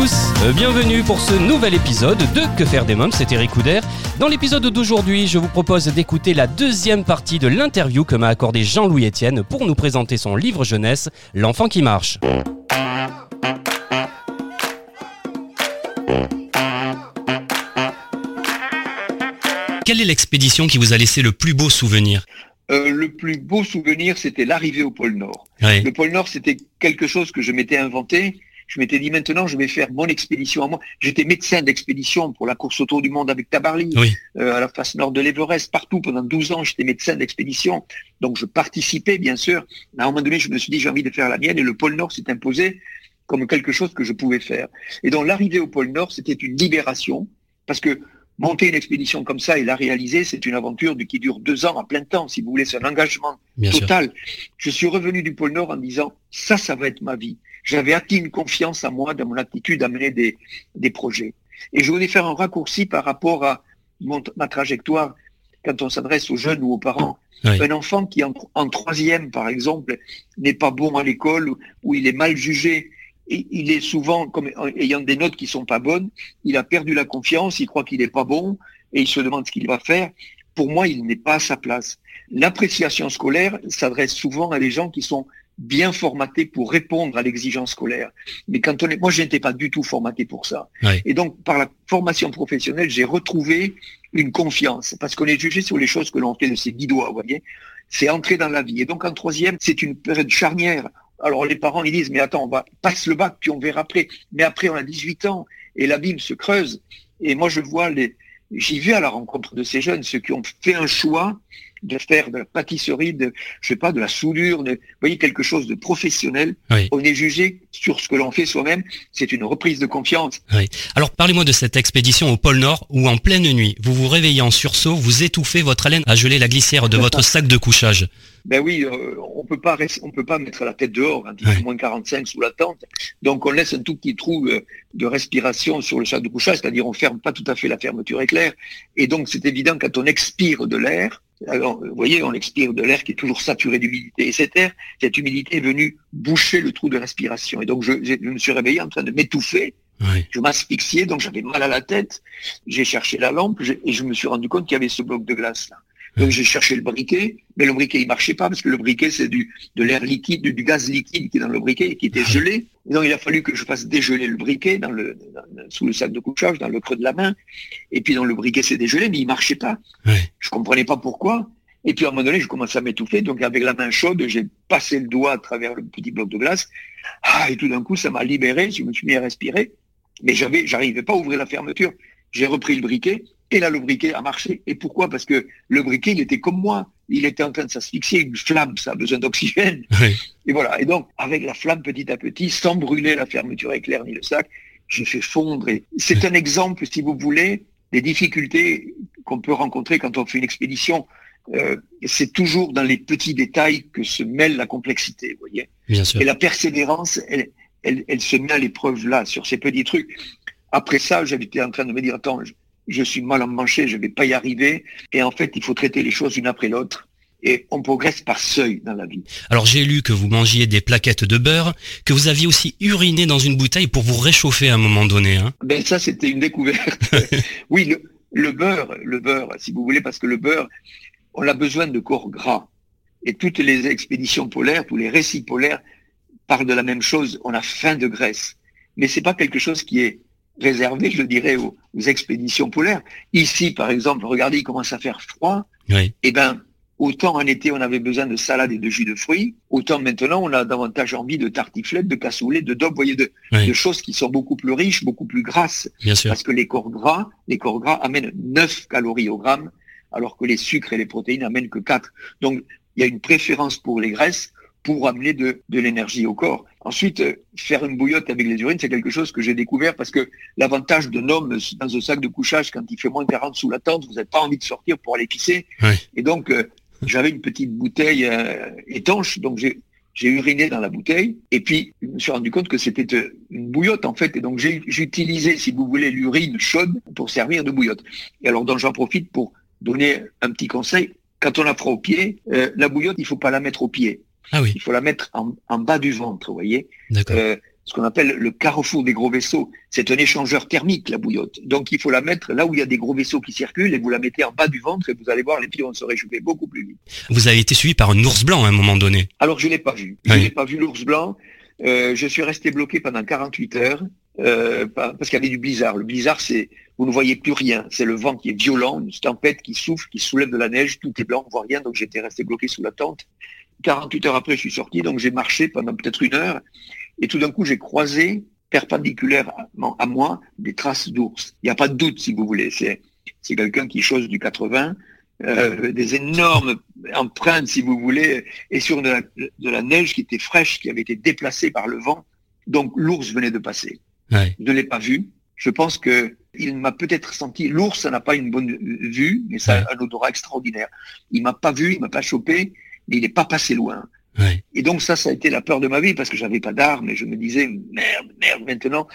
Tous, euh, bienvenue pour ce nouvel épisode de Que faire des mômes, c'est Eric Couder. Dans l'épisode d'aujourd'hui, je vous propose d'écouter la deuxième partie de l'interview que m'a accordé Jean-Louis Etienne pour nous présenter son livre jeunesse, L'enfant qui marche. Quelle est l'expédition qui vous a laissé le plus beau souvenir? Euh, le plus beau souvenir, c'était l'arrivée au pôle Nord. Oui, Le pôle Nord, c'était quelque chose que je m'étais inventé. Je m'étais dit maintenant, je vais faire mon expédition à moi. J'étais médecin d'expédition pour la course autour du monde avec Tabarly, oui, euh, à la face nord de l'Everest, partout. Pendant 12 ans, j'étais médecin d'expédition. Donc, je participais, bien sûr. À un moment donné, je me suis dit, j'ai envie de faire la mienne et le pôle Nord s'est imposé comme quelque chose que je pouvais faire. Et donc, l'arrivée au pôle Nord, c'était une libération parce que monter une expédition comme ça et la réaliser, c'est une aventure qui dure deux ans à plein temps, si vous voulez. C'est un engagement bien sûr. total. Je suis revenu du pôle Nord en disant ça, ça va être ma vie. J'avais acquis une confiance en moi dans mon aptitude à mener des, des projets. Et je voulais faire un raccourci par rapport à mon- ma trajectoire quand on s'adresse aux jeunes ou aux parents. Oui. Un enfant qui en, en troisième, par exemple, n'est pas bon à l'école ou, ou il est mal jugé, et il est souvent comme ayant des notes qui sont pas bonnes, il a perdu la confiance, il croit qu'il n'est pas bon et il se demande ce qu'il va faire. Pour moi, il n'est pas à sa place. L'appréciation scolaire s'adresse souvent à des gens qui sont bien formatés pour répondre à l'exigence scolaire. Mais quand on est, moi, je n'étais pas du tout formaté pour ça. Et donc, par la formation professionnelle, j'ai retrouvé une confiance parce qu'on est jugé sur les choses que l'on fait de ses dix doigts, vous voyez. C'est entrer dans la vie. Et donc, en troisième, c'est une période charnière. Alors, les parents, ils disent, mais attends, on va passe le bac, puis on verra après. Mais après, on a 18 ans et l'abîme se creuse. Et moi, je vois les, j'y vais à la rencontre de ces jeunes, ceux qui ont fait un choix de faire de la pâtisserie, de, je sais pas, de la soudure, de, vous voyez, quelque chose de professionnel. Oui. On est jugé sur ce que l'on fait soi-même. C'est une reprise de confiance. Alors parlez-moi de cette expédition au pôle Nord où en pleine nuit, vous vous réveillez en sursaut, vous étouffez votre haleine à geler la glissière de votre sac de couchage. Ben oui, euh, on peut pas on peut pas mettre la tête dehors Ouais. fait moins 45 sous la tente. Donc on laisse un tout petit trou euh, de respiration sur le sac de couchage, c'est-à-dire on ferme pas tout à fait la fermeture éclair. Et donc c'est évident quand on expire de l'air, alors, vous voyez, on expire de l'air qui est toujours saturé d'humidité. Et cet air, cette humidité est venue boucher le trou de respiration. Et donc je, je me suis réveillé en train de m'étouffer Oui. je m'asphyxiais, donc j'avais mal à la tête. J'ai cherché la lampe et je me suis rendu compte qu'il y avait ce bloc de glace là. Donc j'ai cherché le briquet, mais le briquet il marchait pas parce que le briquet c'est du de l'air liquide, du, du gaz liquide qui est dans le briquet et qui était gelé. Et donc il a fallu que je fasse dégeler le briquet dans le dans- sous le sac de couchage, dans le creux de la main. Et puis dans le briquet c'est dégelé, mais il marchait pas. Ouais. Je comprenais pas pourquoi. Et puis à un moment donné, je commençais à m'étouffer. Donc avec la main chaude, j'ai passé le doigt à travers le petit bloc de glace. Ah, et tout d'un coup, ça m'a libéré. Je me suis mis à respirer. Mais j'avais, j'arrivais pas à ouvrir la fermeture. J'ai repris le briquet. Et là, le briquet a marché. Et pourquoi? Parce que le briquet, il était comme moi. Il était en train de s'asphyxier. Une flamme, ça a besoin d'oxygène. Oui. Et voilà. Et donc, avec la flamme petit à petit, sans brûler la fermeture éclair ni le sac, j'ai fait fondre. Et c'est un exemple, si vous voulez, des difficultés qu'on peut rencontrer quand on fait une expédition. Euh, c'est toujours dans les petits détails que se mêle la complexité, vous voyez. Bien sûr. Et la persévérance, elle, elle, elle se met à l'épreuve là, sur ces petits trucs. Après ça, j'étais en train de me dire, attends, je, je suis mal emmanché, je vais pas y arriver. Et en fait, il faut traiter les choses une après l'autre. Et on progresse par seuil dans la vie. Alors j'ai lu que vous mangiez des plaquettes de beurre, que vous aviez aussi uriné dans une bouteille pour vous réchauffer à un moment donné. Hein. Ben ça, c'était une découverte. oui, le, le beurre, le beurre, si vous voulez, parce que le beurre, on a besoin de corps gras. Et toutes les expéditions polaires, tous les récits polaires parlent de la même chose. On a faim de graisse. Mais c'est pas quelque chose qui est réservé, je dirais, aux, aux expéditions polaires. Ici, par exemple, regardez, il commence à faire froid. Oui. Eh ben, autant en été, on avait besoin de salade et de jus de fruits, autant maintenant, on a davantage envie de tartiflettes, de cassoulet, de daube, vous voyez, de, Oui. de choses qui sont beaucoup plus riches, beaucoup plus grasses. Bien sûr. Parce que les corps gras, les corps gras amènent 9 calories au gramme, alors que les sucres et les protéines amènent que 4. Donc, il y a une préférence pour les graisses pour amener de, de l'énergie au corps. Ensuite, euh, faire une bouillotte avec les urines, c'est quelque chose que j'ai découvert parce que l'avantage d'un homme dans un sac de couchage, quand il fait moins de 40 sous la tente, vous n'avez pas envie de sortir pour aller pisser. Et donc, euh, J'avais une petite bouteille euh, étanche, donc j'ai j'ai uriné dans la bouteille et puis je me suis rendu compte que c'était une bouillotte en fait et donc j'ai utilisé si vous voulez l'urine chaude pour servir de bouillotte. Et alors donc j'en profite pour donner un petit conseil. Quand on la fera au pied, euh, la bouillotte il faut pas la mettre au pied. Ah oui, Il faut la mettre en, en bas du ventre, vous voyez. d'accord. Euh, ce qu'on appelle le carrefour des gros vaisseaux. C'est un échangeur thermique, la bouillotte. Donc, il faut la mettre là où il y a des gros vaisseaux qui circulent et vous la mettez en bas du ventre et vous allez voir, les pieds vont se réchauffer beaucoup plus vite. Vous avez été suivi par un ours blanc à un moment donné. Alors, je l'ai pas vu. Je Oui. n'ai pas vu l'ours blanc. Euh, je suis resté bloqué pendant 48 heures euh, pa- parce qu'il y avait du blizzard. Le blizzard, c'est vous ne voyez plus rien. C'est le vent qui est violent, une tempête qui souffle, qui soulève de la neige. Tout est blanc, on voit rien. Donc, j'étais resté bloqué sous la tente. 48 heures après, je suis sorti. Donc, j'ai marché pendant peut-être une heure. Et tout d'un coup, j'ai croisé perpendiculairement à moi des traces d'ours. Il n'y a pas de doute, si vous voulez. C'est c'est quelqu'un qui chose du 80, euh, des énormes empreintes, si vous voulez, et sur de la, de la neige qui était fraîche, qui avait été déplacée par le vent. Donc l'ours venait de passer. Ouais. Je ne l'ai pas vu. Je pense que il m'a peut-être senti. L'ours, ça n'a pas une bonne vue, mais ça a un odorat extraordinaire. Il m'a pas vu, il m'a pas chopé, mais il n'est pas passé loin. Ouais. Et donc ça, ça a été la peur de ma vie parce que j'avais pas d'armes et je me disais merde, merde maintenant.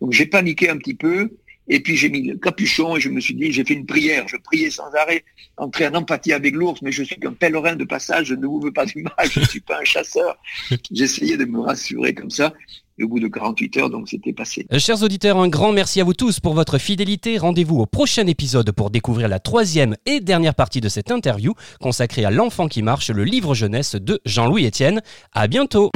Donc j'ai paniqué un petit peu et puis j'ai mis le capuchon et je me suis dit j'ai fait une prière, je priais sans arrêt, entré en empathie avec l'ours, mais je suis qu'un pèlerin de passage, je ne vous veux pas du mal, je ne suis pas un chasseur. J'essayais de me rassurer comme ça au bout de 48 heures, donc c'était passé. Euh, Chers auditeurs, un grand merci à vous tous pour votre fidélité. Rendez-vous au prochain épisode pour découvrir la troisième et dernière partie de cette interview consacrée à L'enfant qui marche, le livre jeunesse de Jean-Louis Etienne. À bientôt!